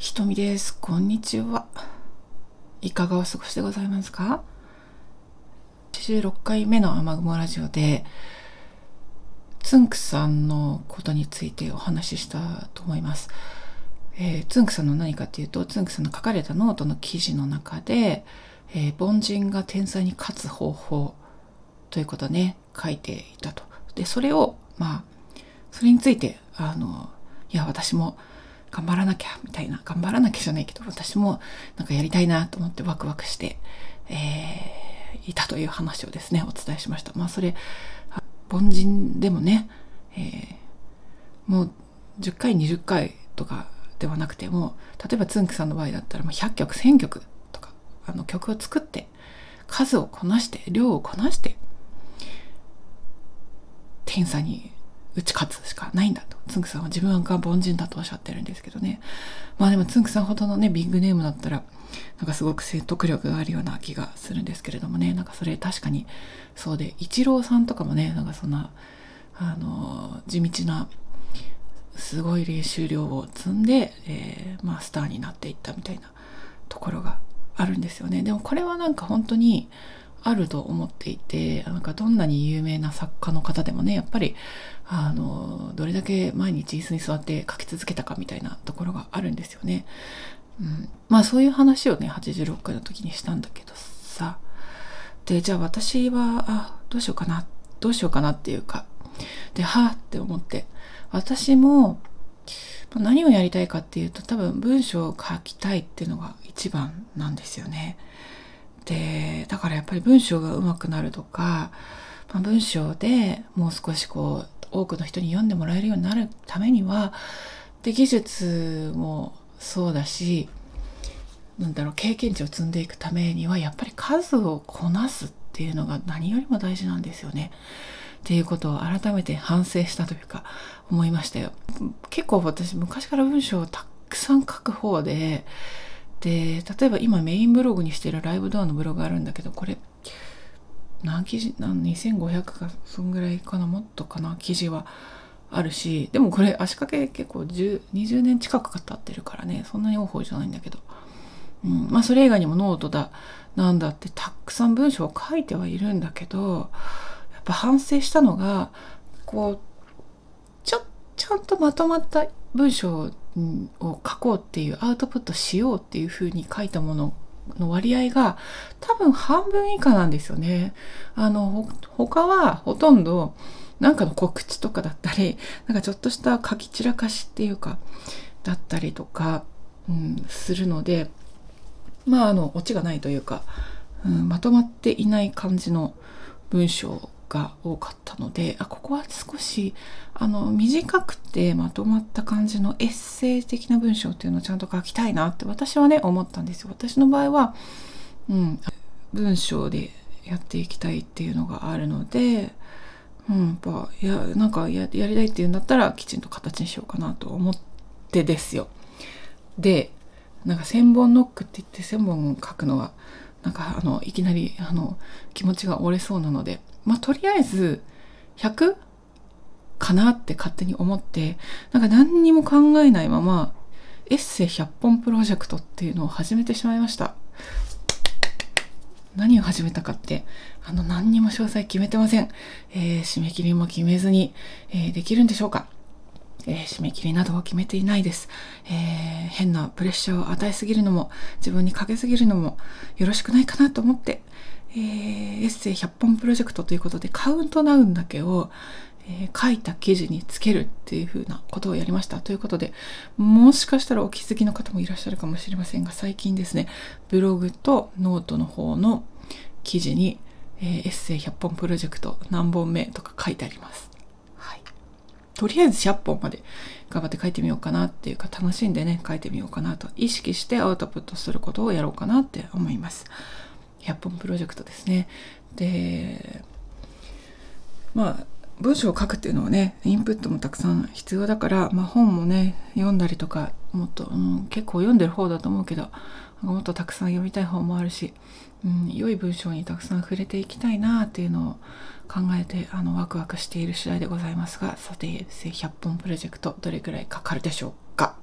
ひとみです。こんにちは。いかがお過ごしでございますか ?86 回目の雨雲ラジオで、つんくさんのことについてお話ししたと思います。えー、つんくさんの何かっていうと、つんくさんの書かれたノートの記事の中で、えー、凡人が天才に勝つ方法ということね、書いていたと。で、それを、まあ、それについて、あの、いや、私も頑張らなきゃ、みたいな、頑張らなきゃじゃないけど、私もなんかやりたいなと思ってワクワクして、えー、いたという話をですね、お伝えしました。まあ、それ、凡人でもね、えー、もう10回、20回とかではなくても、例えばつんくさんの場合だったら、もう100曲、1000曲とか、あの曲を作って、数をこなして、量をこなして、天才に打ち勝つしかないんだと。つんくさんは自分が凡人だとおっしゃってるんですけどね。まあでもつんくさんほどのね、ビッグネームだったら、なんかすごく説得力があるような気がするんですけれどもね。なんかそれ確かにそうで、イチローさんとかもね、なんかそんな、あの、地道な、すごい練習量を積んで、えー、まあスターになっていったみたいなところがあるんですよね。でもこれはなんか本当に、あると思っていて、なんかどんなに有名な作家の方でもね、やっぱり、あの、どれだけ毎日椅子に座って書き続けたかみたいなところがあるんですよね。うん。まあそういう話をね、86回の時にしたんだけどさ。で、じゃあ私は、あ、どうしようかな、どうしようかなっていうか。で、はぁって思って。私も、何をやりたいかっていうと、多分文章を書きたいっていうのが一番なんですよね。からやっぱり文章が上手くなるとか、まあ、文章でもう少しこう多くの人に読んでもらえるようになるためにはで技術もそうだしなんだろう経験値を積んでいくためにはやっぱり数をこなすっていうのが何よりも大事なんですよね。っていうことを改めて反省したというか思いましたよ。結構私昔から文章をたくさん書く方でで例えば今メインブログにしてるライブドアのブログあるんだけどこれ何記事何2500かそんぐらいかなもっとかな記事はあるしでもこれ足掛け結構10 20年近くか経ってるからねそんなに多い方じゃないんだけど、うん、まあそれ以外にもノートだなんだってたくさん文章を書いてはいるんだけどやっぱ反省したのがこうちょちゃんとまとまった文章を書こうっていうアウトプットしようっていうふうに書いたものの割合が多分半分以下なんですよね。あの、他はほとんどなんかの告知とかだったり、なんかちょっとした書き散らかしっていうか、だったりとか、うん、するので、まああの、オチがないというか、うん、まとまっていない感じの文章が多かったのであここは少しあの短くてまとまった感じのエッセイ的な文章っていうのをちゃんと書きたいなって私はね思ったんですよ。私の場合は、うん、文章でやっていきたいっていうのがあるので、うん、やっぱやなんかやりたいっていうんだったらきちんと形にしようかなと思ってですよ。でなんか千本ノックって言って千本書くのはなんかあのいきなりあの気持ちが折れそうなのでまあ、とりあえず、100? かなって勝手に思って、なんか何にも考えないまま、エッセイ100本プロジェクトっていうのを始めてしまいました。何を始めたかって、あの、何にも詳細決めてません。えー、締め切りも決めずに、えー、できるんでしょうかえー、締め切りなどは決めていないです、えー、変なプレッシャーを与えすぎるのも自分にかけすぎるのもよろしくないかなと思って、えー、エッセイ100本プロジェクトということでカウントダウンだけを、えー、書いた記事につけるっていうふうなことをやりましたということでもしかしたらお気づきの方もいらっしゃるかもしれませんが最近ですねブログとノートの方の記事に、えー、エッセイ100本プロジェクト何本目とか書いてあります。はい、とりあえず100本まで頑張って書いてみようかなっていうか楽しんでね書いてみようかなと意識してアウトプットすることをやろうかなって思います。100本プロジェクトですね。で、まあ、文章を書くっていうのはね、インプットもたくさん必要だから、まあ、本もね、読んだりとか、もっと、うん、結構読んでる方だと思うけど、もっとたくさん読みたい本もあるし、うん、良い文章にたくさん触れていきたいなっていうのを考えて、あの、ワクワクしている次第でございますが、さて、100本プロジェクト、どれくらいかかるでしょうか。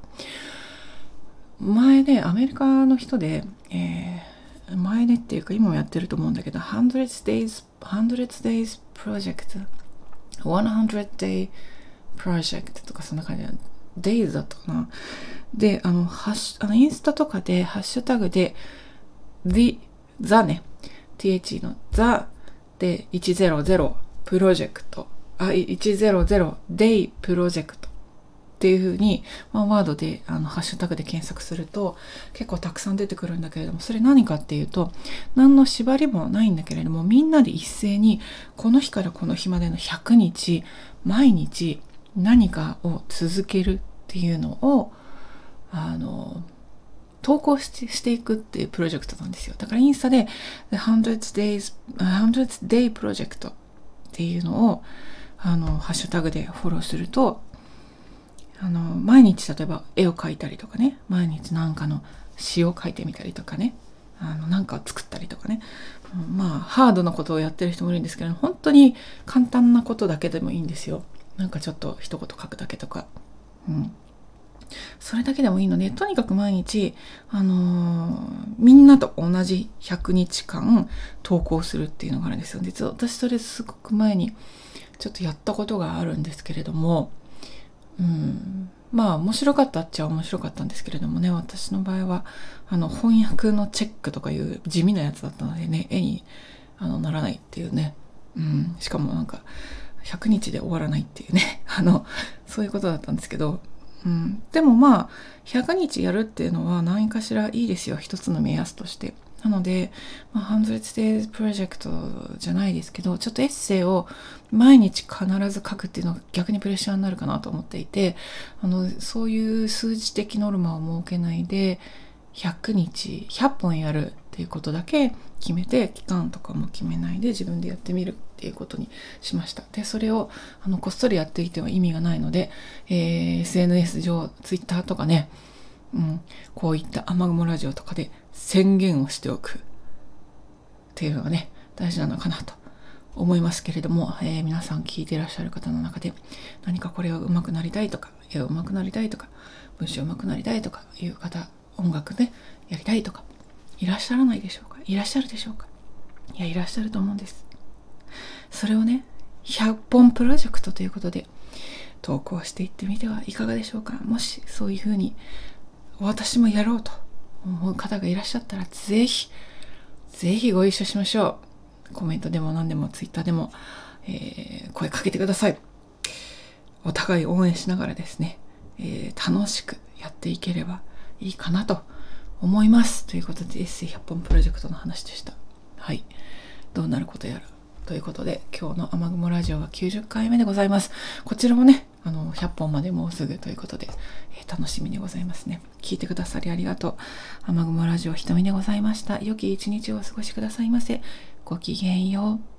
前ねアメリカの人で、えー、前ねっていうか今もやってると思うんだけど100 days 100 days project 100 day project とかそんな感じで days だったかな。であのハッあのインスタとかでハッシュタグで the ザね。th のザで100プロジェクトあ100 day プロジェクトっていうふうに、ワンワードで、あの、ハッシュタグで検索すると、結構たくさん出てくるんだけれども、それ何かっていうと、何の縛りもないんだけれども、みんなで一斉に、この日からこの日までの100日、毎日、何かを続けるっていうのを、あの、投稿してしていくっていうプロジェクトなんですよ。だからインスタで The 100 Days, 100 Day Project っていうのをあのハッシュタグでフォローするとあの毎日例えば絵を描いたりとかね毎日なんかの詩を書いてみたりとかねあのなんか作ったりとかね。まあハードなことをやってる人もいるんですけど本当に簡単なことだけでもいいんですよ。なんかちょっと一言書くだけとか。うん。それだけでもいいのでとにかく毎日あのー、みんなと同じ100日間投稿するっていうのがあるんですよ。実は私それすごく前にちょっとやったことがあるんですけれどもうん、まあ面白かったっちゃ面白かったんですけれどもね私の場合はあの翻訳のチェックとかいう地味なやつだったのでね絵にあのならないっていうね、うん、しかもなんか100日で終わらないっていうね。あのそういうことだったんですけど、うん、でもまあ100日やるっていうのは何かしらいいですよ。一つの目安として。なので、まあ、100 days プロジェクトじゃないですけど、ちょっとエッセイを毎日必ず書くっていうのが逆にプレッシャーになるかなと思っていて、あの、そういう数字的ノルマを設けないで、100日、100本やるっていうことだけ決めて、期間とかも決めないで自分でやってみるっていうことにしました。で、それを、あの、こっそりやっていては意味がないので、えー、SNS 上、Twitter とかね、うん、こういった雨雲ラジオとかで宣言をしておく。っていうのがね、大事なのかなと思いますけれども、えー、皆さん聞いていらっしゃる方の中で何かこれは上手くなりたいとか、絵を上手くなりたいとか、文章上手くなりたいとかいう方、音楽でやりたいとか、いらっしゃらないでしょうか？いらっしゃるでしょうか？いや、いらっしゃると思うんです。それをね、100本プロジェクトということで投稿していってみてはいかがでしょうか？もしそういうふうに私もやろうと思う方がいらっしゃったら、ぜひ、ぜひご一緒しましょう。コメントでも何でもツイッターでも、えー、声かけてください。お互い応援しながらですね、えー、楽しくやっていければいいかなと思います。ということで、エッセイ100本プロジェクトの話でした。はい。どうなることやら。ということで、今日の雨雲ラジオは90回目でございます。こちらもね、あの、100本までもうすぐということで、えー、楽しみでございますね。聞いてくださりありがとう。雨雲ラジオひとみでございました。良き一日をお過ごしくださいませ。ごきげんよう。